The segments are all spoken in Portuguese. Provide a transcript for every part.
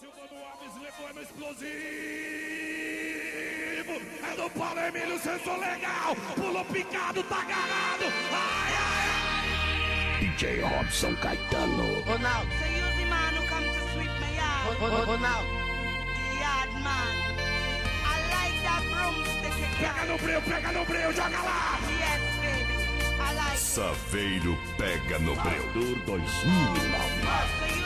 Silva do Alves levou no explosivo. É do Paulo Emílio, sensor legal. Pulou picado, tá agarrado. Ai, ai, ai. DJ Robson Caetano. Ronaldo. So you the man who come to sweep. Ron- Ron- Ronaldo. The yard man. I like that broomstick Pega no breu, pega no breu, joga lá. Yes, baby. I like. Saveiro pega no breu. Dor 2009.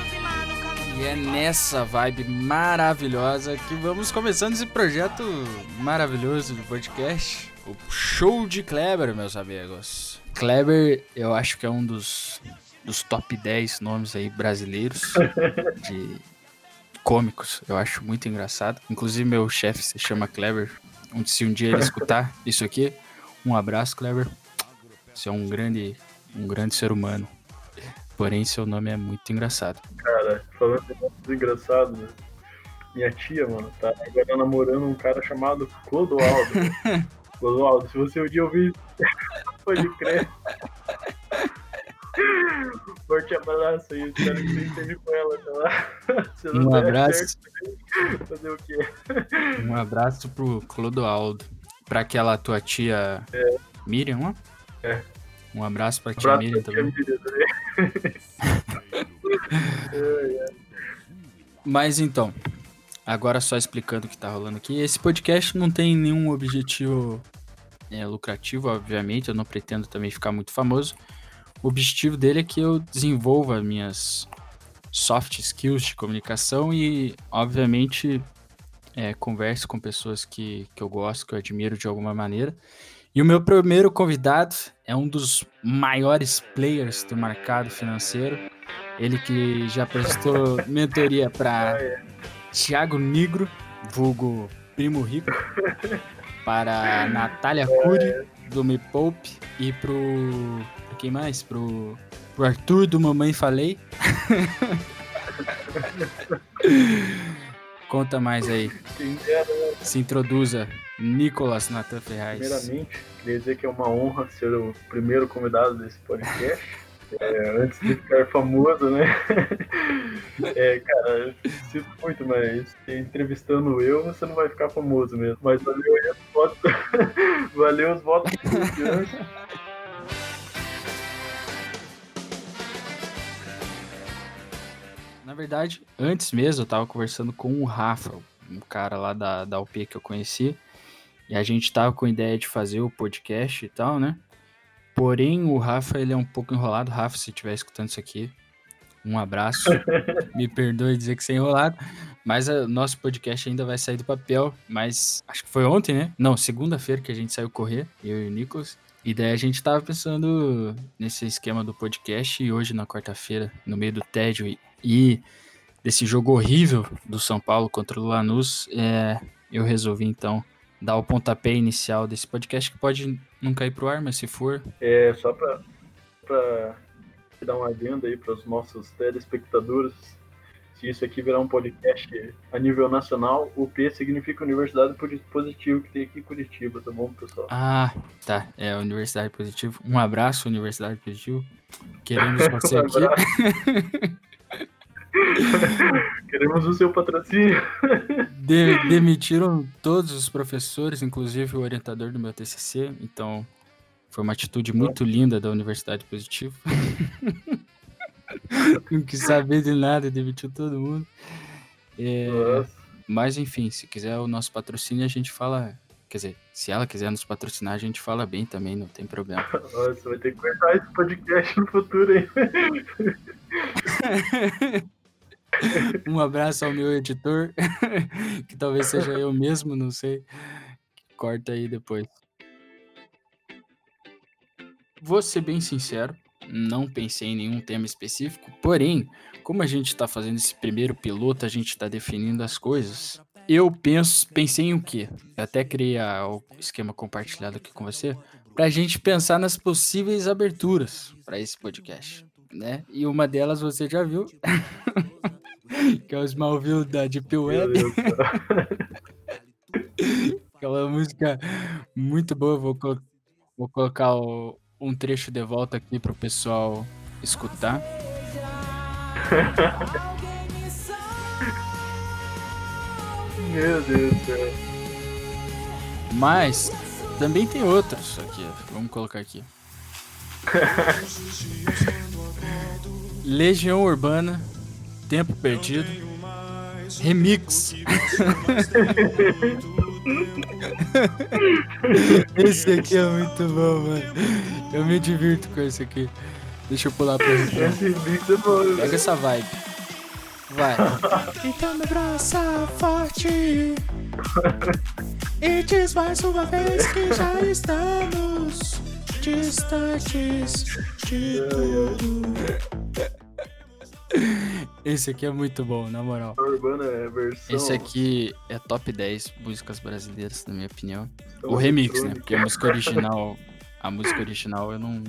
E é nessa vibe maravilhosa que vamos começando esse projeto maravilhoso de podcast. O Show de Kleber, meus amigos. Kleber, eu acho que é um dos, dos top 10 nomes aí brasileiros de cômicos. Eu acho muito engraçado. Inclusive, meu chefe se chama Kleber. Se um dia ele escutar isso aqui, um abraço, Kleber. Você é um grande, um grande ser humano. Porém, seu nome é muito engraçado. Cara, falando de negócios engraçados, né? minha tia, mano, tá agora namorando um cara chamado Clodoaldo. Clodoaldo, se você um dia ouvir, pode crer. Forte abraço aí, espero que você esteja com ela, tá lá? Se não Um abraço. certo, fazer o quê? Um abraço pro Clodoaldo. Pra aquela tua tia Miriam, ó. É. Um abraço pra tia Abraço Miriam também. Miriam também. Mas então, agora só explicando o que tá rolando aqui. Esse podcast não tem nenhum objetivo é, lucrativo, obviamente. Eu não pretendo também ficar muito famoso. O objetivo dele é que eu desenvolva minhas soft skills de comunicação e, obviamente, é, converse com pessoas que, que eu gosto, que eu admiro de alguma maneira. E o meu primeiro convidado é um dos maiores players do mercado financeiro. Ele que já prestou mentoria para Thiago Nigro, vulgo Primo Rico, para Natália Cury, do Me Poupe, e pro. pra quem mais? Pro, pro Arthur do Mamãe Falei. Conta mais aí. Se introduza, Nicolas Natan Ferraz. Primeiramente, queria dizer que é uma honra ser o primeiro convidado desse podcast. É, antes de ficar famoso, né? É, cara, eu sinto muito, mas entrevistando eu, você não vai ficar famoso mesmo. Mas valeu aí os votos. valeu os votos Na verdade, antes mesmo eu tava conversando com o Rafa, um cara lá da, da UP que eu conheci. E a gente tava com a ideia de fazer o podcast e tal, né? Porém, o Rafa, ele é um pouco enrolado. Rafa, se estiver escutando isso aqui, um abraço. Me perdoe dizer que você é enrolado. Mas o nosso podcast ainda vai sair do papel. Mas acho que foi ontem, né? Não, segunda-feira que a gente saiu correr, eu e o Nicolas. E daí a gente tava pensando nesse esquema do podcast. E hoje, na quarta-feira, no meio do tédio e, e desse jogo horrível do São Paulo contra o Lanús, é, eu resolvi então dar o pontapé inicial desse podcast que pode não cair pro ar, mas se for, É, só pra dar uma adenda aí para os nossos telespectadores. Se isso aqui virar um podcast a nível nacional, o P significa Universidade Positivo que tem aqui em Curitiba, tá bom, pessoal? Ah, tá. É Universidade Positivo. Um abraço, Universidade Positivo. Queremos você Um aqui. Queremos o seu patrocínio. De- demitiram todos os professores, inclusive o orientador do meu TCC. Então, foi uma atitude muito linda da Universidade Positivo. Não quis saber de nada, demitiu todo mundo. É, mas, enfim, se quiser o nosso patrocínio, a gente fala. Quer dizer, se ela quiser nos patrocinar, a gente fala bem também, não tem problema. nossa, vai ter que cortar esse podcast no futuro aí. Um abraço ao meu editor, que talvez seja eu mesmo, não sei. Corta aí depois. Vou ser bem sincero, não pensei em nenhum tema específico, porém, como a gente está fazendo esse primeiro piloto, a gente está definindo as coisas. Eu penso, pensei em o quê? Eu até criei a- o esquema compartilhado aqui com você, para a gente pensar nas possíveis aberturas para esse podcast, né? E uma delas você já viu, que é o Smallville da Deep Web. Aquela música muito boa. Vou, colo- vou colocar o- um trecho de volta aqui pro pessoal escutar. Meu Deus do céu. Mas também tem outros aqui. Vamos colocar aqui. Legião Urbana, Tempo Perdido, Remix. esse aqui é muito bom, mano. Eu me divirto com esse aqui. Deixa eu pular pro refrão. Esse mix é bom, Pega essa vibe. Vai. Então me abraça forte. E diz mais uma vez que já estamos distantes de tudo. Esse aqui é muito bom, na moral. Urbana é versão. Esse aqui é top 10 músicas brasileiras, na minha opinião. versão O remix, né? Porque a música original. A música original eu não.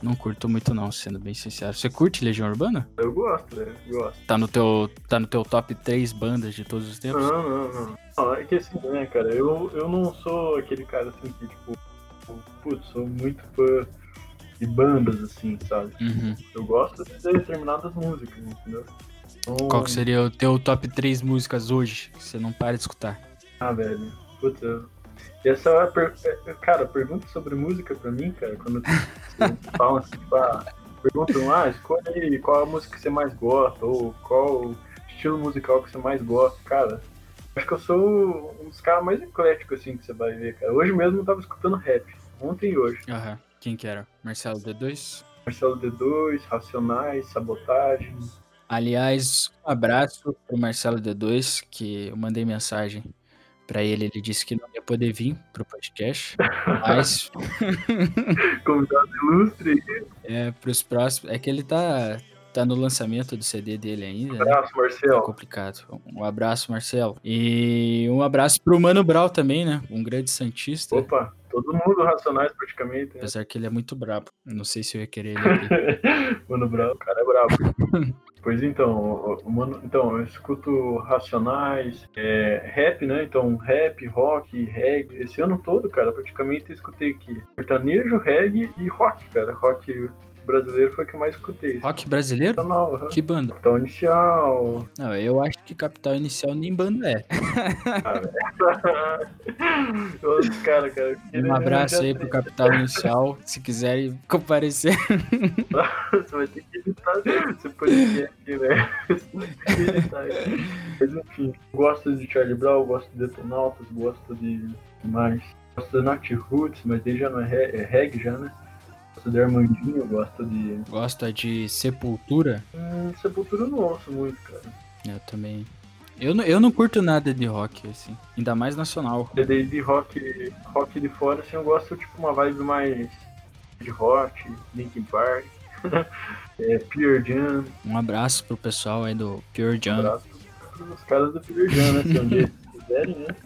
Não curto muito não, sendo bem sincero. Você curte Legião Urbana? Eu gosto, velho. Gosto. Tá no teu, tá no teu top 3 bandas de todos os tempos? Não, não, não. Não, é que assim, né, cara, eu, eu não sou aquele cara assim que, tipo, putz, sou muito fã de bandas, assim, sabe? Uhum. Eu gosto de determinadas músicas, entendeu? Então, Qual que seria o teu top 3 músicas hoje que você não para de escutar? Ah, velho. Putz, eu... Essa é a per... é, Cara, pergunta sobre música pra mim, cara, quando você fala assim, tipo, ah, perguntam, ah, escolhe qual a música que você mais gosta, ou qual estilo musical que você mais gosta, cara. Acho que eu sou um dos caras mais ecléticos, assim, que você vai ver, cara. Hoje mesmo eu tava escutando rap. Ontem e hoje. Aham. Quem que era? Marcelo D2? Marcelo D2, Racionais, Sabotagem. Aliás, um abraço pro Marcelo D2, que eu mandei mensagem pra ele, ele disse que não ia poder vir pro podcast, mas Convidado ilustre. é pros próximos, é que ele tá tá no lançamento do CD dele ainda, né? Abraço, É Marcelo. complicado. Um abraço, Marcelo. E um abraço pro Mano Brau também, né? Um grande santista, Opa, todo mundo Racionais praticamente. Né? apesar que ele é muito brabo. Não sei se eu ia querer ele aqui. Mano bravo, o cara é brabo. pois então, mano, então, eu escuto Racionais, é, rap, né? Então, rap, rock, reggae. Esse ano todo, cara, praticamente eu escutei aqui sertanejo, reggae e rock, cara. Rock brasileiro foi o que eu mais escutei. Rock brasileiro? Nacional. Que banda? Então, inicial. Não, eu acho que Capital Inicial nem banda é. Cara. ele Um abraço aí pro Capital Inicial, se quiserem comparecer. Você vai ter que editar esse podcast aqui, né? Mas enfim, gosto de Charlie Brown, gosto de Detonautas, gosto de mais. Gosto de Nat Roots, mas ele já não é, é reggae já, né? Gosto de Armandinho, gosto de. Gosta de Sepultura? Hum, Sepultura eu não ouço muito, cara. Eu também. Eu não, eu não curto nada de rock, assim. Ainda mais nacional. De, de, rock, rock de fora, assim, eu gosto tipo uma vibe mais de rock, Linkin Park, é, Pure Jam, Um abraço pro pessoal aí do Pure Jam. abraço pros caras do Pure Jam, né? Se um dia quiserem, né?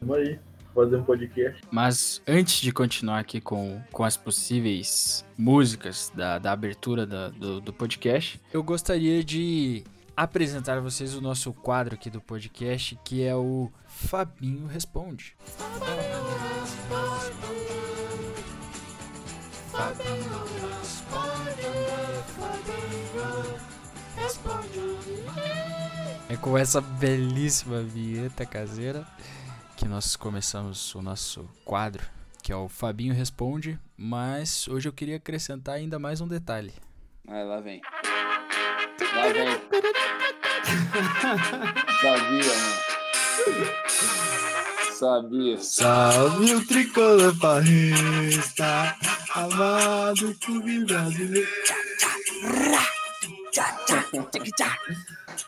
Vamos aí, fazer um podcast. Mas antes de continuar aqui com, com as possíveis músicas da, da abertura da- do, do podcast, eu gostaria de apresentar a vocês o nosso quadro aqui do podcast, que é o Fabinho Responde. É com essa belíssima vinheta caseira que nós começamos o nosso quadro, que é o Fabinho Responde, mas hoje eu queria acrescentar ainda mais um detalhe. Vai, lá vem. Lá vem. Sabia, mano. Sabia. Salve o tricolor paulista, amado clube brasileiro.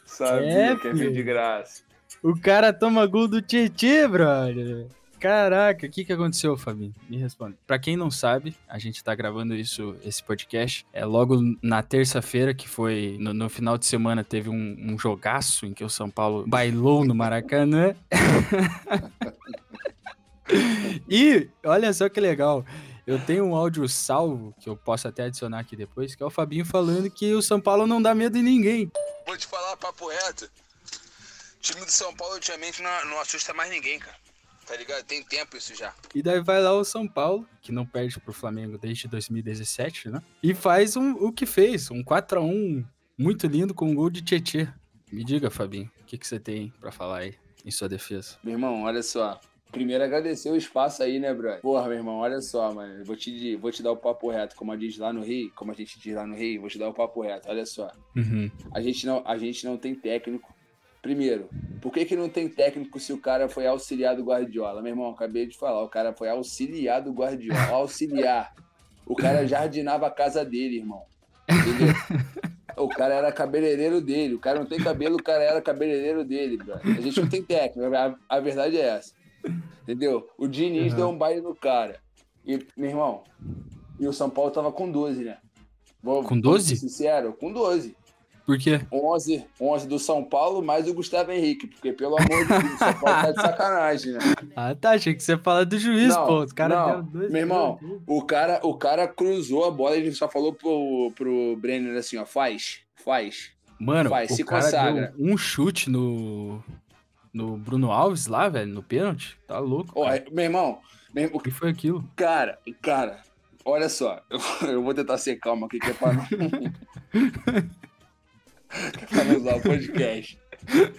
Sabia É, que é de graça. O cara toma gol do Tietê, brother. Caraca, o que que aconteceu, Fabinho? Me responde. Pra quem não sabe, a gente tá gravando isso, esse podcast, é logo na terça-feira, que foi no, no final de semana, teve um, um jogaço em que o São Paulo bailou no Maracanã. e olha só que legal. Eu tenho um áudio salvo, que eu posso até adicionar aqui depois, que é o Fabinho falando que o São Paulo não dá medo em ninguém. Vou te falar papo reto. O time do São Paulo ultimamente não, não assusta mais ninguém, cara. Tá ligado? Tem tempo isso já. E daí vai lá o São Paulo, que não perde pro Flamengo desde 2017, né? E faz um, o que fez, um 4x1 muito lindo com um gol de Tietê. Me diga, Fabinho, o que, que você tem pra falar aí em sua defesa? Meu irmão, olha só. Primeiro agradecer o espaço aí, né, brother? Porra, meu irmão, olha só, mano. Vou te, vou te dar o papo reto, como a gente diz lá no Rio, como a gente diz lá no Rio, vou te dar o papo reto. Olha só. Uhum. A gente não, a gente não tem técnico. Primeiro, por que, que não tem técnico se o cara foi auxiliar do Guardiola? Meu irmão, acabei de falar, o cara foi auxiliar do Guardiola. Auxiliar. O cara jardinava a casa dele, irmão. Entendeu? O cara era cabeleireiro dele. O cara não tem cabelo, o cara era cabeleireiro dele, bro. A gente não tem técnico. A, a verdade é essa. Entendeu? O Diniz Uhum. deu um baile no cara. E, meu irmão, e o São Paulo tava com 12, né? Vou, Com vou 12? ser sincero, com 12. Por quê? 11, 11 do São Paulo, mais o Gustavo Henrique, porque pelo amor de Deus, o São Paulo tá de sacanagem, né? Ah, tá. Achei que você ia falar do juiz, Não, pô. Os caras deram dois. Meu irmão, dois. O cara, o cara cruzou a bola e ele só falou pro, pro Brenner assim, ó, faz, faz. Mano, vai, o se cara consagra. deu um chute no. No Bruno Alves lá, velho, no pênalti. Tá louco. Ó, meu irmão, meu, O que foi aquilo? cara, cara, olha só, eu, eu vou tentar ser calmo aqui, que é pra não... não usar o podcast.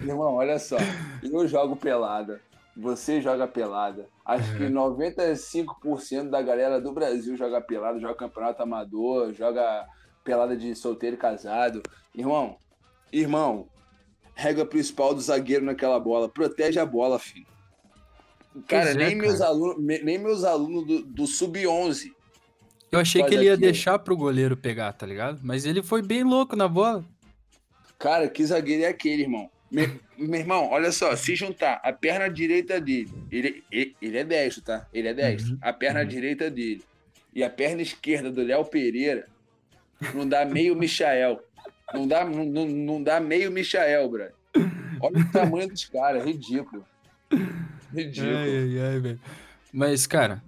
Irmão, olha só, eu jogo pelada, você joga pelada, acho que 95% da galera do Brasil joga pelada, joga campeonato amador, joga pelada de solteiro e casado. Irmão, irmão, regra principal do zagueiro naquela bola, protege a bola, filho. Cara, é, nem, Meus cara. alunos, me- nem meus alunos do, do Sub-11. Eu achei que ele ia aquilo. deixar pro goleiro pegar, tá ligado? Mas ele foi bem louco na bola. Cara, que zagueiro é aquele, irmão? Me- meu irmão, olha só, se juntar a perna direita dele, ele, ele, ele é destro, tá? Ele é destro. Uhum, A perna uhum. direita dele e a perna esquerda do Léo Pereira, não dá meio Michael. Não dá, não, não, dá meio Michael, brother. Olha o tamanho dos caras, ridículo. Ridículo. Ai, ai, ai, velho. Mas, cara,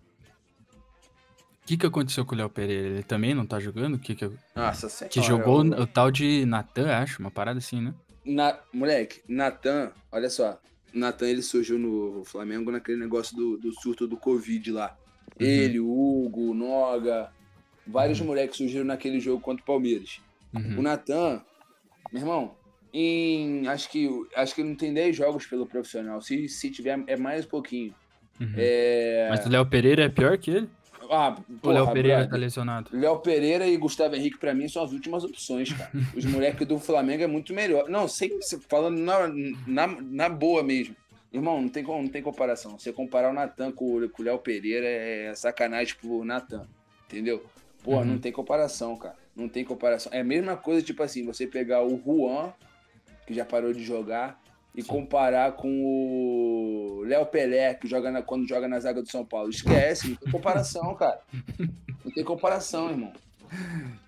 o que, que aconteceu com o Léo Pereira? Ele também não tá jogando? O Que, que, Nossa senhora. que jogou o, o tal de Natan, acho, uma parada assim, né? Na, moleque, Natan, olha só. Natan, ele surgiu no Flamengo naquele negócio do, do surto do Covid lá. Uhum. Ele, o Hugo, o Noga, vários moleques surgiram naquele jogo contra o Palmeiras. O Uhum. Natan, meu irmão, em, acho que acho que não tem 10 jogos pelo profissional. Se, se tiver, é mais um pouquinho. Uhum. É... Mas o Léo Pereira é pior que ele? Ah, o Léo Pereira brother. tá lesionado? Léo Pereira e Gustavo Henrique, pra mim, são as últimas opções, cara. Os moleques do Flamengo é muito melhor. Não, sem, se- falando na, na, na boa mesmo. Irmão, não tem, não tem comparação. Você comparar o Natan com, o- com o Léo Pereira é sacanagem pro Natan. Entendeu? Porra, Uhum. não tem comparação, cara. Não tem comparação. É a mesma coisa, tipo assim, você pegar o Juan, que já parou de jogar, e comparar com o Léo Pelé, que joga na- quando joga na zaga do São Paulo. Esquece, não tem comparação, cara. Não tem comparação, irmão.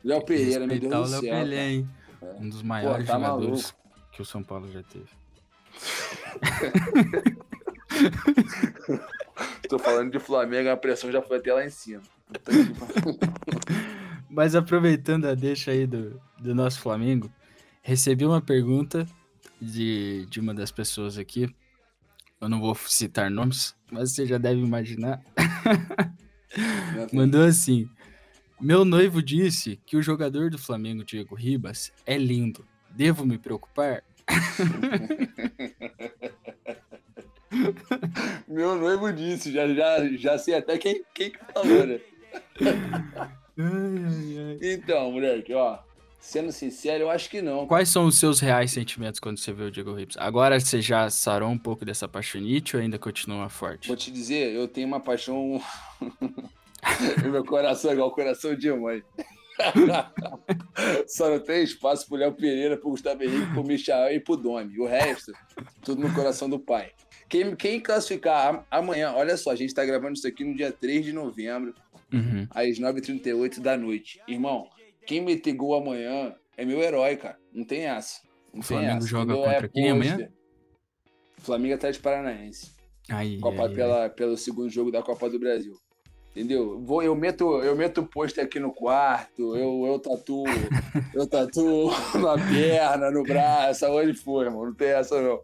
Léo Pereira, meu Deus do Léo céu. Pelé, cara. hein? Um dos maiores tá jogadores maluco. que o São Paulo já teve. Tô falando de Flamengo, a pressão já foi até lá em cima. Mas aproveitando a deixa aí do, do nosso Flamengo, recebi uma pergunta de, de uma das pessoas aqui. Eu não vou citar nomes, mas você já deve imaginar. Mandou assim: Meu noivo disse que o jogador do Flamengo, Diego Ribas, é lindo. Devo me preocupar? Meu noivo disse, já, já, já sei até quem, quem que falou, né? Então, moleque, ó. Sendo sincero, eu acho que não. Quais são os seus reais sentimentos quando você vê o Diego Ribas? Agora você já sarou um pouco dessa paixonite ou ainda continua forte? Vou te dizer, eu tenho uma paixão. Meu coração é igual o coração de mãe. Só não tem espaço pro Léo Pereira, pro Gustavo Henrique, pro Michael e pro Domi. O resto, tudo no coração do pai. Quem, quem classificar amanhã, olha só, a gente tá gravando isso aqui no dia 3 de novembro, Uhum. às 9h38 da noite. Irmão, quem meter gol amanhã é meu herói, cara. Não tem essa. Não O tem Flamengo essa. joga contra quem amanhã? Flamengo Atlético Paranaense. Aí, Copa aí, pela, pelo segundo jogo da Copa do Brasil. Entendeu? Vou, eu meto, eu meto pôster aqui no quarto, eu, eu tatuo, eu tatuo na perna, no braço, aonde for, irmão. Não tem essa, não.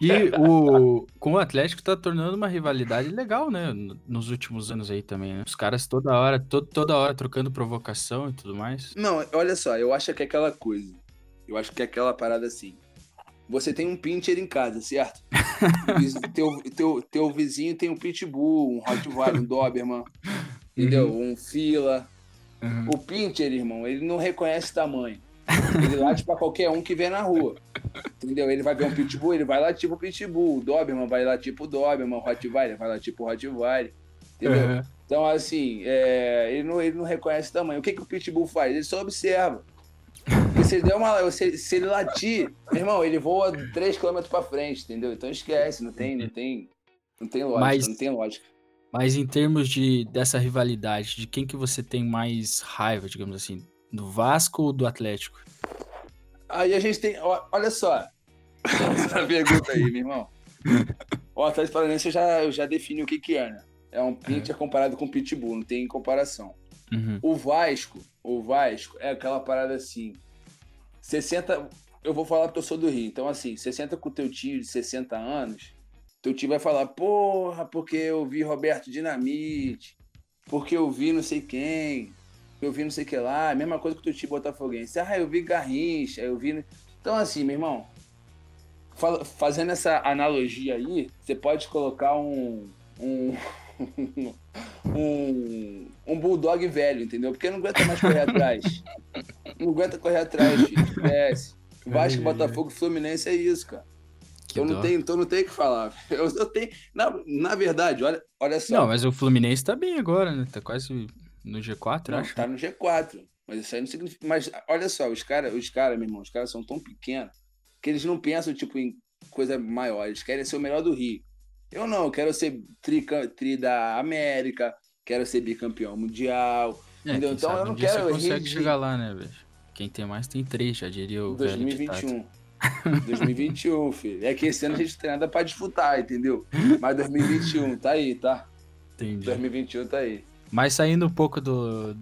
E o, com o Atlético tá tornando uma rivalidade legal, né? Nos últimos anos aí também, né? Os caras toda hora, to, toda hora trocando provocação e tudo mais. Não, olha só, eu acho que é aquela coisa. Eu acho que é aquela parada assim. Você tem um pincher em casa, certo? Teu, teu, teu vizinho tem um pitbull, um Rottweiler, um Doberman, entendeu? Um fila. Uhum. O pincher, irmão, ele não reconhece tamanho. Ele late pra qualquer um que vê na rua. Entendeu? Ele vai ver um pitbull, ele vai lá tipo pitbull. O Doberman vai lá tipo Doberman. O Rottweiler vai lá tipo Rottweiler. Entendeu? Uhum. Então, assim, é, ele, não, ele não reconhece tamanho. O que, que o pitbull faz? Ele só observa. Ele, der uma, se, se ele latir, meu irmão, ele voa 3km pra frente, entendeu? Então esquece, não tem, não tem, não tem lógica, Mas- não tem lógica. Mas em termos de dessa rivalidade, de quem que você tem mais raiva, digamos assim? Do Vasco ou do Atlético? Aí a gente tem. Olha só. Essa pergunta aí, meu irmão. O Atlético Paranaense eu já, eu já defini o que, que é, né? É um pincher comparado com pitbull, não tem comparação. Uhum. O Vasco, o Vasco é aquela parada assim. 60. Eu vou falar porque eu sou do Rio. Então, assim, 60 com teu tio de 60 anos, teu tio vai falar, porra, porque eu vi Roberto Dinamite, porque eu vi não sei quem, eu vi não sei o que lá, mesma coisa que teu tio Botafoguense. Ah, eu vi Garrincha, eu vi. Então, assim, meu irmão, fazendo essa analogia aí, você pode colocar um. um um, um bulldog velho, entendeu? Porque não aguenta mais correr atrás. Não aguenta correr atrás. Esquece. Vasco, Botafogo, Fluminense é isso, cara. Que Então não, dó. tem, então não tem o que falar. Eu, eu tenho. Na, na verdade, olha, olha só. Não, mas o Fluminense tá bem agora, né? Tá quase no G4, Não, acho. tá no G4. Mas isso aí não significa. Mas olha só, os caras, os cara, meu irmão, os caras são tão pequenos que eles não pensam, tipo, em coisa maior. Eles querem ser o melhor do Rio. Eu não, quero ser tri, tri da América, quero ser bicampeão mundial. É, entendeu? Então eu não um quero Você consegue chegar lá, né, velho? Quem tem mais tem três, já diria o velho ditado. 2021. 2021, filho. É que esse ano a gente tem nada pra disputar, entendeu? Mas 2021, tá aí, tá? Entendi. 2021 tá aí. Mas saindo um pouco do,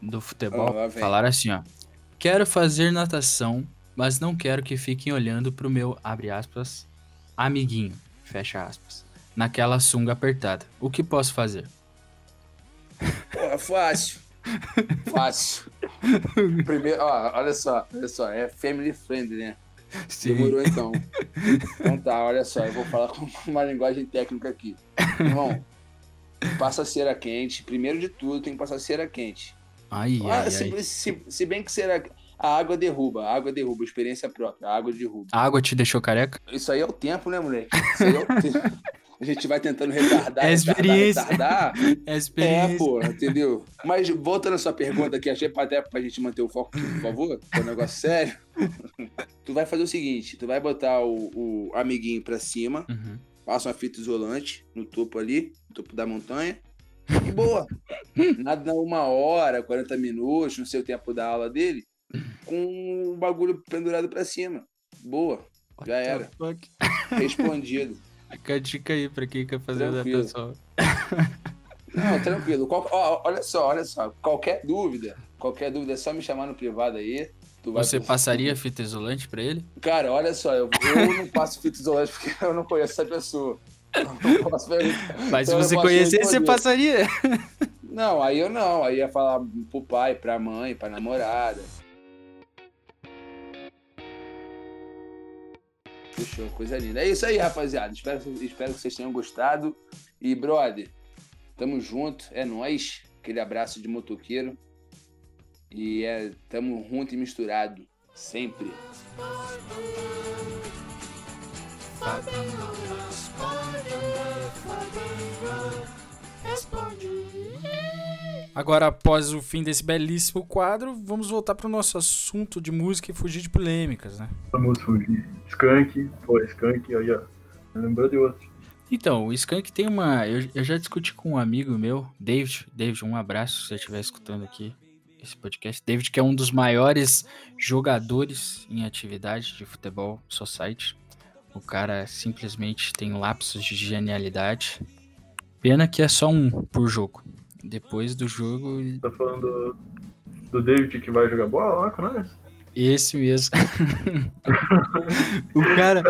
do futebol, Ah, falaram assim, ó. Quero fazer natação, mas não quero que fiquem olhando pro meu, abre aspas, amiguinho, fecha aspas, naquela sunga apertada. O que posso fazer? Pô, fácil. Fácil. Primeiro, ó, olha só, olha só, é family friendly, né? Demorou então. Então tá, olha só, eu vou falar com uma linguagem técnica aqui. Irmão, passa cera quente. Primeiro de tudo, tem que passar cera quente. Ai, Ah, ai, se, ai. se- se bem que cera. A água derruba, a água derruba, experiência própria, a água derruba. A água te deixou careca? Isso aí é o tempo, né, moleque? Isso aí é o tempo. A gente vai tentando retardar, É retardar, experiência. retardar. É É, experiência. pô, entendeu? Mas voltando à sua pergunta aqui, achei até pra gente manter o foco aqui, por favor, que é um negócio sério. tu vai fazer o seguinte, tu vai botar o, o amiguinho pra cima, Uhum. passa uma fita isolante no topo ali, no topo da montanha, e boa. Nada uma hora, 40 minutos, não sei o tempo da aula dele, com o bagulho pendurado pra cima. Boa, já era. Fuck. Respondido. Fica a dica aí pra quem quer fazer Tranquilo. natação. Não, tranquilo. Qual- ó, olha só, olha só. Qualquer dúvida, qualquer dúvida, é só me chamar no privado aí. Você passaria fita isolante pra ele? Cara, olha só, eu, eu não passo fita isolante porque eu não conheço essa pessoa. Posso. Mas Então se você não posso conhecesse, você passaria. Não, aí eu não. Aí ia falar pro pai, pra mãe, pra namorada. Fechou, coisa linda. É isso aí, rapaziada. Espero, espero que vocês tenham gostado. E, brother, tamo junto. É nóis. Aquele abraço de motoqueiro. E é, tamo junto e misturado. Sempre. Agora, após o fim desse belíssimo quadro, vamos voltar pro nosso assunto de música e fugir de polêmicas, né? Vamos fugir. Skunk, pô, Skunk, aí, ó. Lembrou de outro. Então, o Skank tem uma. Eu, eu já discuti com um amigo meu, David. David, um abraço se você estiver escutando aqui esse podcast. David, que é um dos maiores jogadores em atividade de futebol society. O cara simplesmente tem lapsos de genialidade. Pena que é só um por jogo. Depois do jogo, Tá falando do, do David que vai jogar bola lá com nós? esse mesmo. o cara.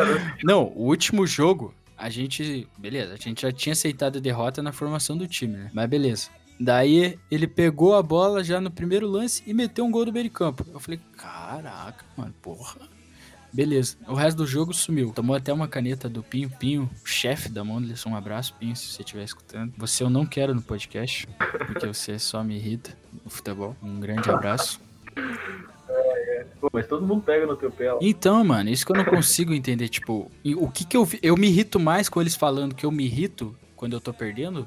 Não, o último jogo, a gente. Beleza, a gente já tinha aceitado a derrota na formação do time, né? Mas beleza. Daí ele pegou a bola já no primeiro lance e meteu um gol do meio de campo. Eu falei, caraca, mano, porra. Beleza. O resto do jogo sumiu. Tomou até uma caneta do Pinho. Pinho, chefe da Mondelez. Um abraço, Pinho, se você estiver escutando. Você eu não quero no podcast, porque você só me irrita no futebol. Um grande abraço. Pô, mas todo mundo pega no teu pé. ó. Então, mano, isso que eu não consigo entender. Tipo, o que que eu. Eu me irrito mais com eles falando que eu me irrito quando eu tô perdendo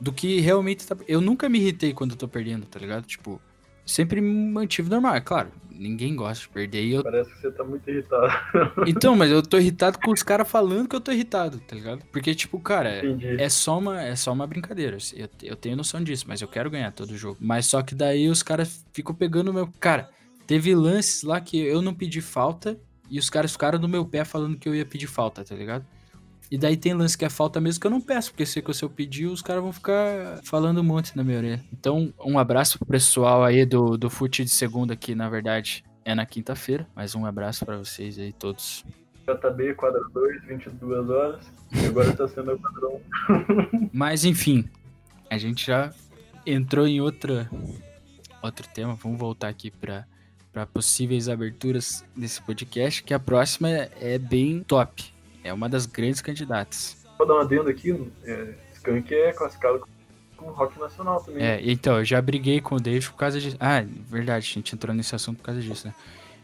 do que realmente tá. Eu nunca me irritei quando eu tô perdendo, tá ligado? Tipo, sempre me mantive normal. É claro, ninguém gosta de perder. E eu Parece que você tá muito irritado. Então, mas eu tô irritado com os caras falando que eu tô irritado, tá ligado? Porque, tipo, cara, Entendi. é só uma, é só uma brincadeira. Eu, eu tenho noção disso, mas eu quero ganhar todo o jogo. Mas só que daí os caras ficam pegando o meu. Cara, teve lances lá que eu não pedi falta e os caras ficaram no meu pé falando que eu ia pedir falta, tá ligado? E daí tem lance que é falta mesmo que eu não peço, porque sei que se eu pedir, os caras vão ficar falando um monte na minha orelha. Então, um abraço pro pessoal aí do, do Fute de segunda, que na verdade é na quinta-feira. Mas um abraço pra vocês aí todos. JB, quadro 2, 22 horas. E agora tá sendo o quadrão. Mas enfim, a gente já entrou em outra outro tema. Vamos voltar aqui para para possíveis aberturas desse podcast, que a próxima é, é bem top. É uma das grandes candidatas. Vou dar um adendo aqui. É, Skank é classificado como rock nacional também. É, então, eu já briguei com o David por causa disso. Ah, verdade, a gente entrou nesse assunto por causa disso, né?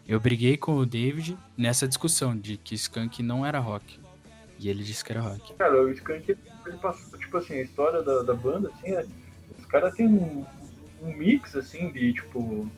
Eu briguei com o David nessa discussão de que Skunk não era rock. E ele disse que era rock. Cara, o Skank, ele passou, tipo assim, a história da, da banda, assim, é, os caras têm um, um mix, assim, de, tipo,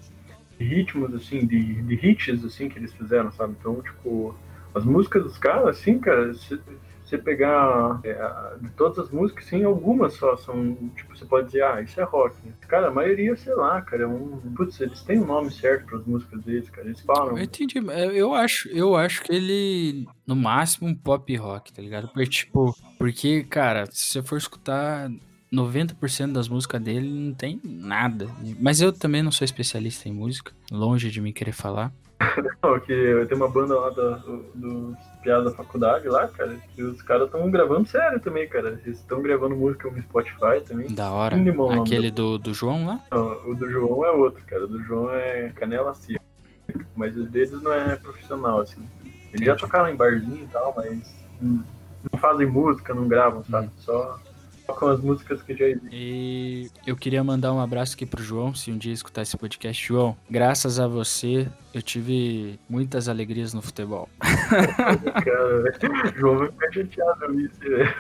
de ritmos, assim, de, de hits, assim, que eles fizeram, sabe? Então, tipo, as músicas dos caras, assim, cara, se você pegar é, de todas as músicas, sim, algumas só são, tipo, você pode dizer, ah, isso é rock. Cara, a maioria, sei lá, cara, é um... Putz, eles têm um nome certo para as músicas deles, cara, eles falam... Eu entendi, eu acho, eu acho que ele, no máximo, um pop rock, tá ligado? Porque, tipo, porque, cara, se você for escutar 90% das músicas dele, não tem nada. Mas eu também não sou especialista em música, longe de me querer falar. Não, que tem uma banda lá da, do, dos piadas da faculdade lá, cara, e os caras estão gravando sério também, cara. Eles estão gravando música no Spotify também. Da hora. Limão, Aquele do, do João lá? Não, o do João é outro, cara. O do João é Canela Seca. Mas o deles não é profissional, assim. Eles já tocaram em barzinho e tal, mas hum, não fazem música, não gravam, sabe? Só tocam as músicas que já existem. E eu queria mandar um abraço aqui pro João, se um dia escutar esse podcast. João, graças a você, eu tive muitas alegrias no futebol. Cara, João vai ficar chateado com isso, né?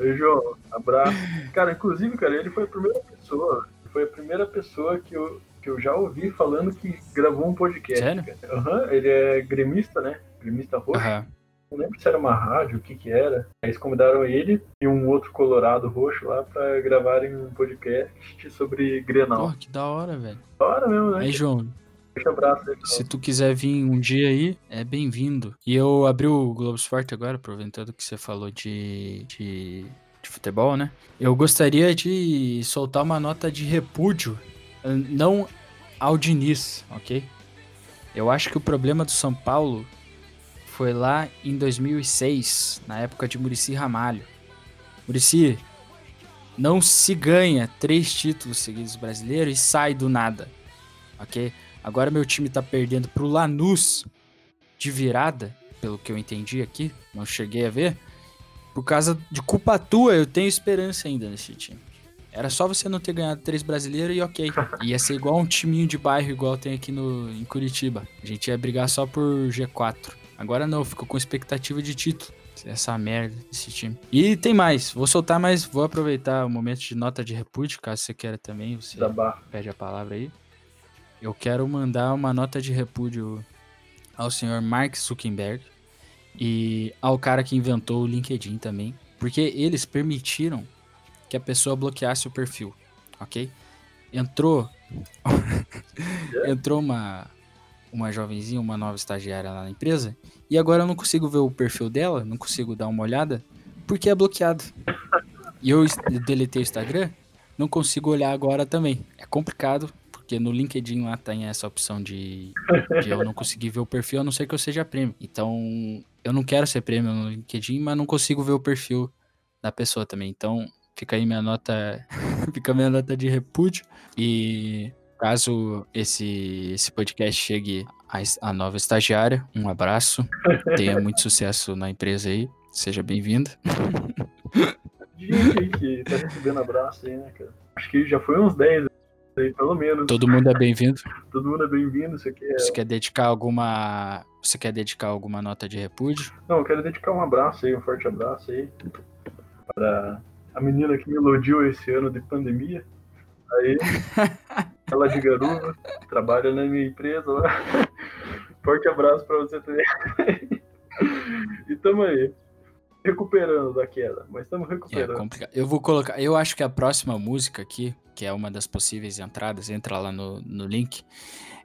Oi, João, abraço. Cara, inclusive, cara, ele foi a primeira pessoa, foi a primeira pessoa que eu, que eu já ouvi falando que gravou um podcast. Sério? Aham, ele é gremista, né? Gremista roxo. Aham. Não lembro se era uma rádio, o que que era. Aí eles convidaram ele e um outro colorado roxo lá pra gravarem um podcast sobre Grenal. Pô, que da hora, velho. Da hora mesmo, né? Aí, João, Deixa um abraço aí. Se tu quiser vir um dia aí, é bem-vindo. E eu abri o Globo Esporte agora, aproveitando que você falou de, de, de futebol, né? Eu gostaria de soltar uma nota de repúdio, eh, não ao Diniz, ok? Eu acho que o problema do São Paulo foi lá em 2006, na época de Murici Ramalho. Murici, não se ganha três títulos seguidos brasileiros e sai do nada, ok? Agora meu time tá perdendo pro Lanús de virada, pelo que eu entendi aqui, não cheguei a ver. Por causa de culpa tua, eu tenho esperança ainda nesse time. Era só você não ter ganhado três brasileiros e ok. Ia ser igual um timinho de bairro, igual tem aqui no, em Curitiba. A gente ia brigar só por G4. Agora não, ficou com expectativa de título. Essa merda desse time. E tem mais, vou soltar, mas vou aproveitar o momento de nota de repúdio, caso você queira também. Você barra. pede a palavra aí. Eu quero mandar uma nota de repúdio ao senhor Mark Zuckerberg e ao cara que inventou o LinkedIn também, porque eles permitiram que a pessoa bloqueasse o perfil, ok? Entrou entrou uma uma jovenzinha, uma nova estagiária lá na empresa, e agora eu não consigo ver o perfil dela, não consigo dar uma olhada, porque é bloqueado. E eu deletei o Instagram, não consigo olhar agora também. É complicado, porque no LinkedIn lá tem essa opção de, de eu não conseguir ver o perfil, a não ser que eu seja prêmio. Então, eu não quero ser prêmio no LinkedIn, mas não consigo ver o perfil da pessoa também. Então, fica aí minha nota, fica minha nota de repúdio. E Caso esse, esse podcast chegue à, es- à nova estagiária, um abraço. Tenha muito sucesso na empresa aí. Seja bem-vinda. Gente que tá recebendo abraço aí, né, cara? Acho que já foi uns 10 aí, pelo menos. Todo mundo é bem-vindo. Todo mundo é bem-vindo. Isso aqui é. Você quer dedicar alguma. Você quer dedicar alguma nota de repúdio? Não, eu quero dedicar um abraço aí, um forte abraço aí. Para a menina que me iludiu esse ano de pandemia. Aí, ela de garuva, trabalha na minha empresa lá. Forte abraço pra você também. E tamo aí. Recuperando da queda, mas estamos É recuperando. complicado. Eu vou colocar. Eu acho que a próxima música aqui, que é uma das possíveis entradas, entra lá no, no link.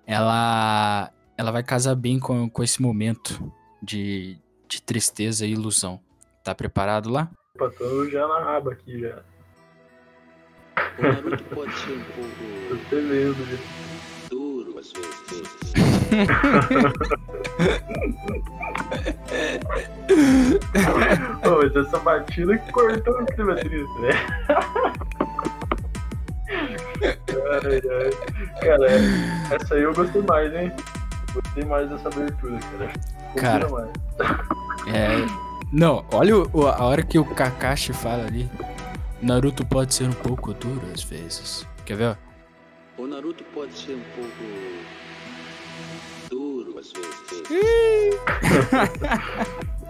Ela, ela vai casar bem com, com esse momento de, de tristeza e ilusão. Tá preparado lá? Opa, tô já na aba aqui já. O Naruto pode ser um Tô pouco já. duro às vezes. Pô, mas essa batida que cortou o clima triste, né? Ai, ai. Cara, essa aí eu gostei mais, hein? Gostei mais dessa abertura, cara. Cara. Combina mais. É. Não, olha o- a hora que o Kakashi fala ali. Naruto pode ser um pouco duro às vezes. Quer ver? ó? O Naruto pode ser um pouco duro às vezes.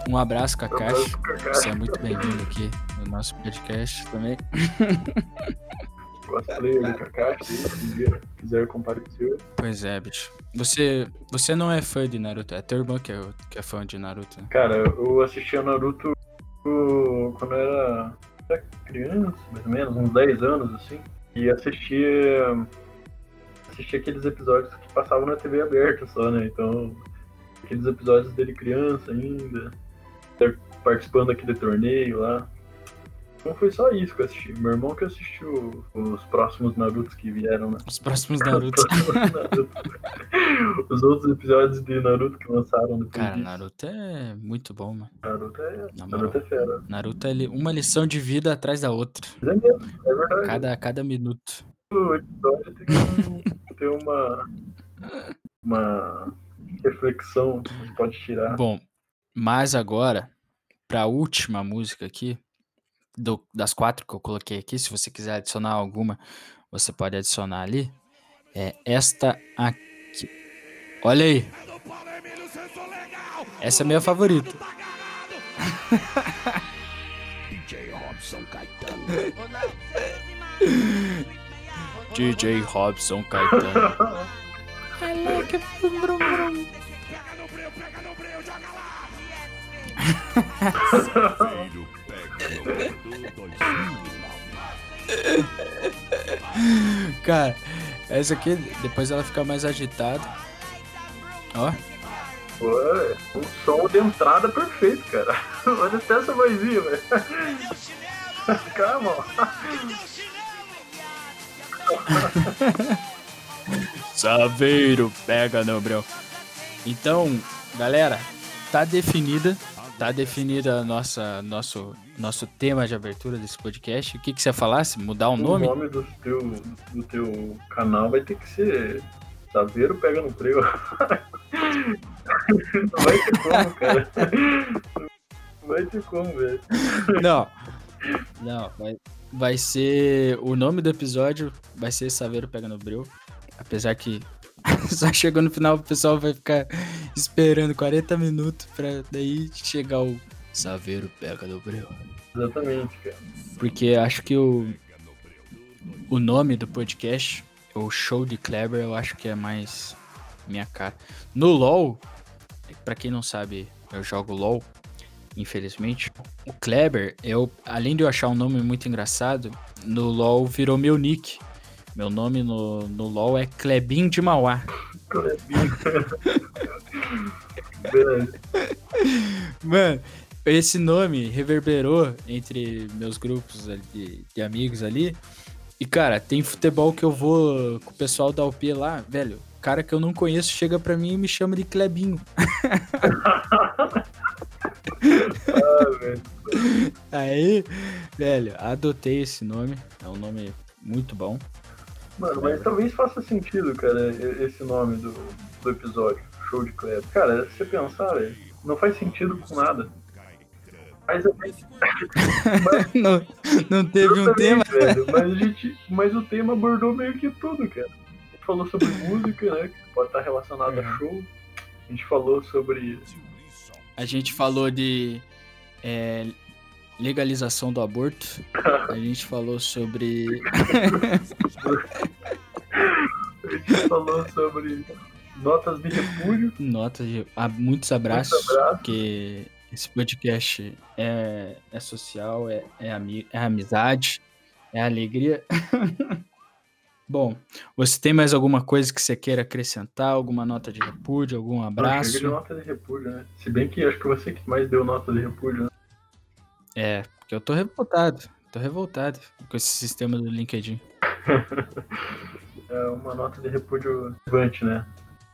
Um abraço, Kakashi. Você é muito bem-vindo aqui no nosso podcast também. Cosplayer do Kakashi, se quiser comparecer. Pois é, bicho. Você, você não é fã de Naruto, é teu irmão que é, que é fã de Naruto. né? Cara, eu assistia Naruto quando eu era, era criança, mais ou menos, uns 10 anos, assim. E assistia, assistia aqueles episódios que passavam na TV aberta só, né? Então, aqueles episódios dele criança ainda, participando daquele torneio lá. Então foi só isso que eu assisti. Meu irmão que assistiu os próximos Narutos que vieram, né? Os próximos Naruto. Naruto. Os outros episódios de Naruto que lançaram depois Cara, disso. Naruto é muito bom, mano. Naruto é, Na Naruto é fera. Naruto é uma lição de vida atrás da outra. Mas é mesmo, é verdade. Cada, cada minuto. O episódio tem que ter uma, uma reflexão que a gente pode tirar. Bom, mas agora, pra última música aqui, do- das quatro que eu coloquei aqui, se você quiser adicionar alguma, você pode adicionar ali. É esta aqui. Olha aí. Essa é a minha favorita. DJ Robson Caetano. DJ Robson Caetano. Pega no breu, pega no breu, joga lá. Cara, essa aqui, depois ela fica mais agitada. Ó, Pô, um som de entrada perfeito, cara. Olha até essa vozinha, velho. Calma. Saveiro, pega no breu. Então, galera, tá definida, tá definida a nossa nosso nosso tema de abertura desse podcast. O que que você falasse? Mudar o nome? O nome do teu, do teu canal vai ter que ser Saveiro Pega no Preu. Não vai ter como, cara. Não vai ter como, velho. Não. Não, vai, vai ser o nome do episódio vai ser Saveiro pega no breu. Apesar que só chegou no final o pessoal vai ficar esperando 40 minutos pra daí chegar o Saveiro pega no breu. Exatamente, cara. Porque acho que o, o nome do podcast, o show de Kleber, eu acho que é mais minha cara. No LoL, pra quem não sabe, eu jogo LoL, infelizmente. O Kleber, eu, além de eu achar um nome muito engraçado, no LoL virou meu nick. Meu nome no, no LoL é Klebin de Mauá. Beleza. Mano, esse nome reverberou entre meus grupos de, de amigos ali. E, cara, tem futebol que eu vou com o pessoal da UP lá, velho. Cara que eu não conheço chega pra mim e me chama de velho. Aí, velho, adotei esse nome. É um nome muito bom. Mano, mas talvez faça sentido, cara, esse nome do, do episódio, show de Kleber. Cara, se você pensar, velho, não faz sentido com nada. Mas, não, não teve um Exatamente, tema. velho, mas, a gente, mas o tema abordou meio que tudo, cara. A gente falou sobre música, né? Que pode estar relacionado Uhum. a show. A gente falou sobre. A gente falou de é, legalização do aborto. A gente falou sobre. A gente falou sobre notas de repúdio. Notas de. ah, muitos abraços. Muitos abraços. Porque esse podcast é, é social, é, é, ami- é amizade, é alegria. Bom, você tem mais alguma coisa que você queira acrescentar? Alguma nota de repúdio? Algum abraço? de nota de repúdio, né? Se bem que acho que você que mais deu nota de repúdio, né? É, porque eu tô revoltado. Tô revoltado com esse sistema do LinkedIn. É uma nota de repúdio relevante, né?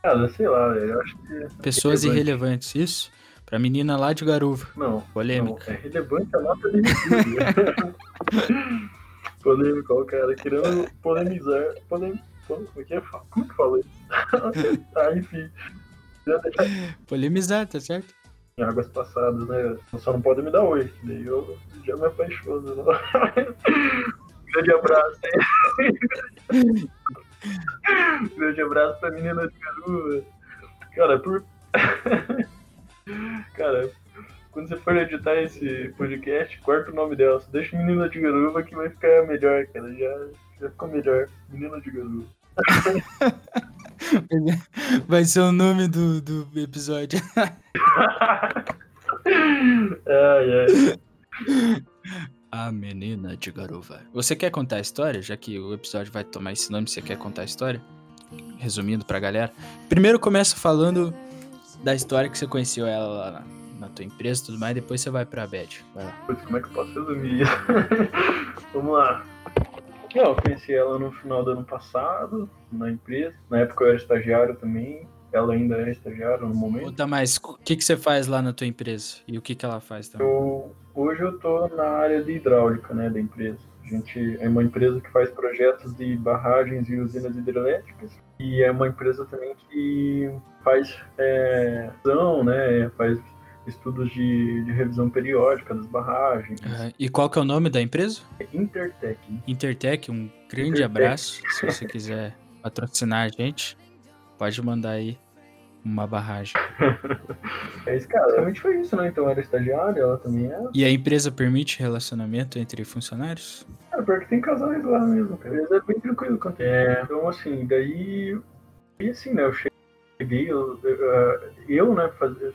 Cara, sei lá, eu acho que. Pessoas Relevante. irrelevantes, isso? Pra menina lá de Garuva. Não, Polêmica. Não, é relevante a nota de ó, o cara querendo polemizar. Polem... Como é que é? Como que fala isso? ah, enfim. Polemizar, tá certo? em águas passadas, né? Só não pode me dar oi, daí eu já me apaixono. Não? Grande abraço aí. Grande abraço pra menina de Garuva. Cara, por. Cara, quando você for editar esse podcast, corta o nome dela. Só deixa menina de Garuva que vai ficar melhor, cara. Já, já ficou melhor. Menina de Garuva. Vai ser o nome do, do episódio. ai, ai. A menina de Garuva. Você quer contar a história? Já que o episódio vai tomar esse nome, você quer contar a história? Resumindo pra galera. Primeiro começa falando da história que você conheceu ela lá na, na tua empresa e tudo mais, depois você vai pra Bad. Vai lá. Putz, como é que eu posso resumir isso? Vamos lá. Não, eu conheci ela no final do ano passado, na empresa. Na época eu era estagiário também. Ela ainda é estagiária no momento. Conta mais, o que, que você faz lá na tua empresa? E o que, que ela faz também? Eu, hoje eu tô na área de hidráulica, né, da empresa. A gente é uma empresa que faz projetos de barragens e usinas hidrelétricas. E é uma empresa também que faz é, né, faz estudos de, de revisão periódica das barragens. Aham. E qual que é o nome da empresa? É Intertech. Intertech, um grande Intertech. abraço. Se você quiser patrocinar a gente, pode mandar aí uma barragem. É isso, cara, realmente foi isso, né? Então era estagiária, ela também era. E a empresa permite relacionamento entre funcionários? Cara, pior que tem casais lá mesmo, cara. Mas é bem tranquilo quanto é. Então, assim, daí. E assim, né? Eu cheguei, eu, eu, né, faz, eu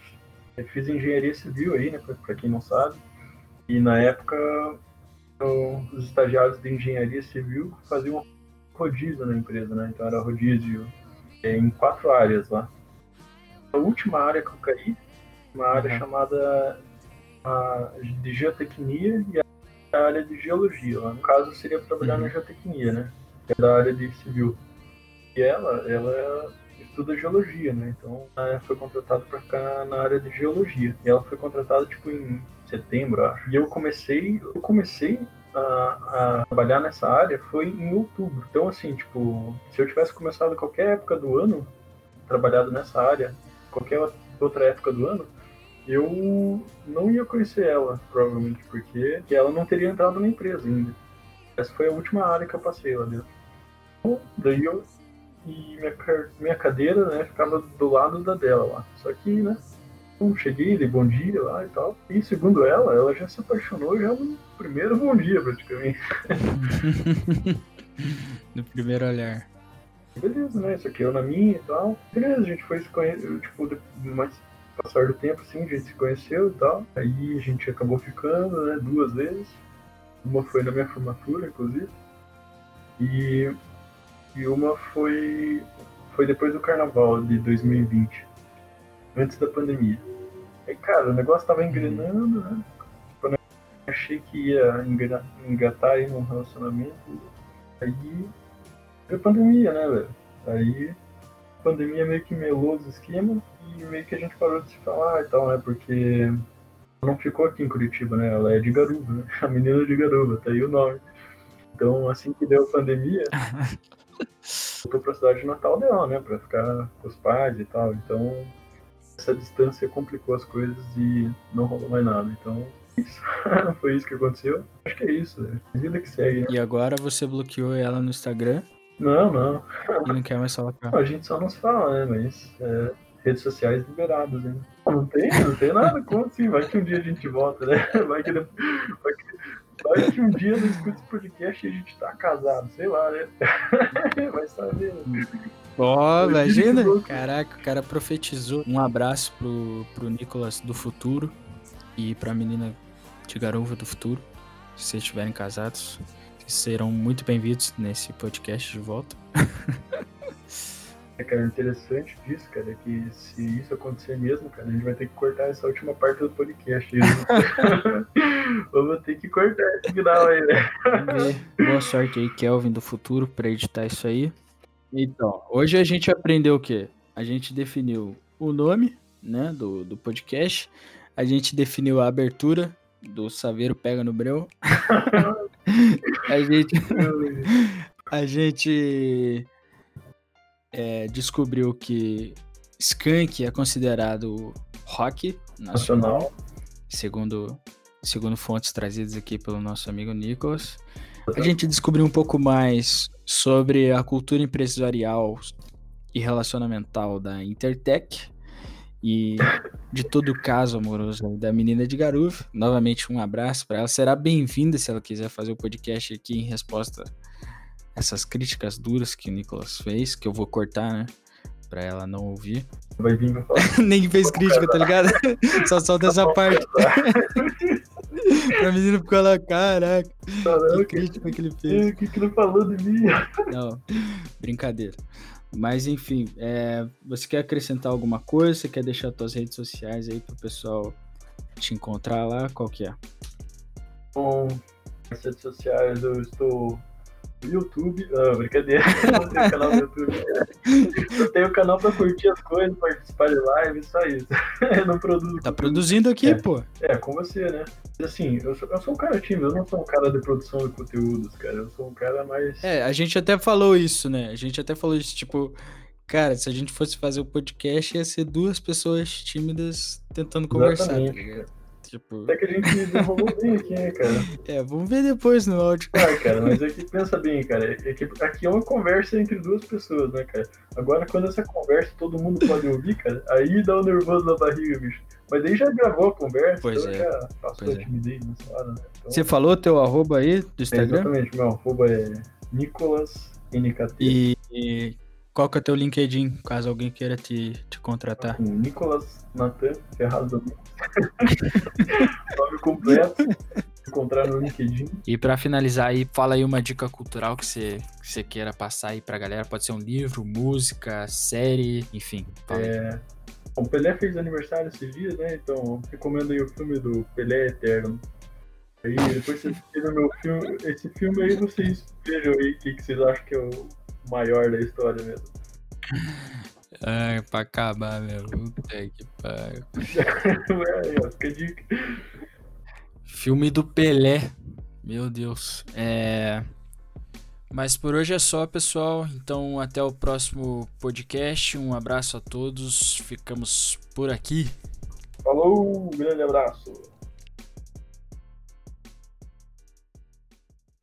fiz engenharia civil aí, né? Pra, pra quem não sabe. E na época, os estagiários de engenharia civil faziam rodízio na empresa, né? Então era rodízio é, em quatro áreas lá. A última área que eu caí, uma área Uhum. chamada de geotecnia e a área de geologia. Lá. No caso, seria trabalhar Uhum. na geotecnia, né? Que é da área de civil. E ela, ela estuda geologia, né? Então, ela foi contratada para ficar na área de geologia. E ela foi contratada, tipo, em setembro, acho. E eu comecei, eu comecei a, a trabalhar nessa área foi em outubro. Então, assim, tipo, se eu tivesse começado qualquer época do ano, trabalhado nessa área, qualquer outra época do ano, eu não ia conhecer ela, provavelmente, porque que ela não teria entrado na empresa ainda. Essa foi a última área que eu passei lá dentro. Então, daí eu. E minha, minha cadeira, né, ficava do lado da dela lá. Só que, né, eu cheguei, dei bom dia lá e tal. E segundo ela, ela já se apaixonou já no primeiro bom dia, praticamente. no primeiro olhar. Beleza, né? Isso aqui eu na minha e tal. Beleza, a gente foi se conhecer, tipo, mais passar do tempo, assim, a gente se conheceu e tal. Aí a gente acabou ficando, né, duas vezes. Uma foi na minha formatura, inclusive. E, e uma foi, foi depois do carnaval de 2020. Antes da pandemia. Aí, cara, o negócio tava engrenando, né? Quando eu achei que ia engatar aí num relacionamento, aí a pandemia, né, velho? Aí a pandemia meio que melou os esquemas e meio que a gente parou de se falar e tal, né? Porque ela não ficou aqui em Curitiba, né? Ela é de Garuva, né? A menina de Garuva, tá aí o nome. Então, assim que deu a pandemia, voltou pra cidade natal dela, né? Pra ficar com os pais e tal. Então, essa distância complicou as coisas e não rolou mais nada. Então, isso. foi isso que aconteceu. Acho que é isso, né? Vida que segue, né? E agora você bloqueou ela no Instagram Não, não. e não quer mais falar com ela. A gente só não se fala, né? Mas é, redes sociais liberadas, né? Não tem, não tem nada. Como assim? Vai que um dia a gente volta, né? Vai que, vai que, vai que um dia eu escuto esse podcast e a gente tá casado, sei lá, né? Vai saber. né? Ó, Foi imagina! Caraca, o cara profetizou. Um abraço pro, pro Nicolas do futuro e pra menina de garuva do futuro. Se vocês estiverem casados, serão muito bem-vindos nesse podcast de volta. É, cara, o interessante disso, cara, é que se isso acontecer mesmo, cara, a gente vai ter que cortar essa última parte do podcast. né? Vou ter que cortar esse final aí, né? Boa sorte aí, Kelvin do futuro, pra editar isso aí. Então, hoje a gente aprendeu o quê? A gente definiu o nome, né, do, do podcast. A gente definiu a abertura do Saveiro Pega no Breu. a gente, a gente é, descobriu que Skank é considerado rock nacional, Nacional. segundo, segundo fontes trazidas aqui pelo nosso amigo Nicolas. A gente descobriu um pouco mais sobre a cultura empresarial e relacionamental da Intertech e de todo o caso amoroso da menina de Garuva. Novamente, um abraço para ela. Será bem-vinda se ela quiser fazer o podcast aqui em resposta essas críticas duras que o Nicolas fez, que eu vou cortar, né? Pra ela não ouvir. Vai vir. Nem fez crítica, tá ligado? Só solta essa parte. pra menina ficou lá, caraca, que crítica que ele fez. o que que ele falou de mim? Não, brincadeira. Mas enfim, é, você quer acrescentar alguma coisa? Você quer deixar suas redes sociais aí pro pessoal te encontrar lá? Qual que é? Com as redes sociais eu estou YouTube. Ah, brincadeira. Eu não tenho canal no YouTube. Eu tenho canal pra curtir as coisas, participar de live, só isso. Eu não produzo. Tá produzindo aqui, É. pô. É, com você, né? Assim, eu sou, eu sou um cara tímido, eu não sou um cara de produção de conteúdos, cara. Eu sou um cara mais. É, a gente até falou isso, né? A gente até falou isso, tipo, cara, se a gente fosse fazer o podcast, ia ser duas pessoas tímidas tentando conversar, tá ligado? Tipo, Até que a gente desenrolou bem aqui, né, cara? é, vamos ver depois no áudio. Ah, cara, mas é que pensa bem, cara. É que aqui é uma conversa entre duas pessoas, né, cara? Agora, quando essa conversa todo mundo pode ouvir, cara, aí dá um nervoso na barriga, bicho. Mas aí já gravou a conversa, Pois então é, já passou pois a é. timidez nessa hora, né? Então, Você falou teu arroba aí do é, Instagram? exatamente, meu arroba é Nicolas NKT. E, e qual que é teu LinkedIn, caso alguém queira te, te contratar? Nicolas Natan Ferraz Domingos. Nome completo. Encontrar no LinkedIn. E pra finalizar aí, fala aí uma dica cultural que você, que você queira passar aí pra galera. Pode ser um livro, música, série, enfim. Fala aí. É, bom, o Pelé fez aniversário esses dias, né? Então recomendo aí o filme do Pelé Eterno. Aí depois vocês viram meu filme, esse filme aí vocês vejam aí o que, que vocês acham que é o maior da história mesmo. Ai, pra acabar, meu. Puta que pariu. é, fica dica. Filme do Pelé. Meu Deus. É. Mas por hoje é só, pessoal. Então, até o próximo podcast. Um abraço a todos. Ficamos por aqui. Falou, um grande abraço.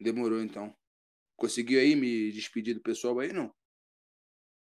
Demorou então. Conseguiu aí me despedir do pessoal aí, não?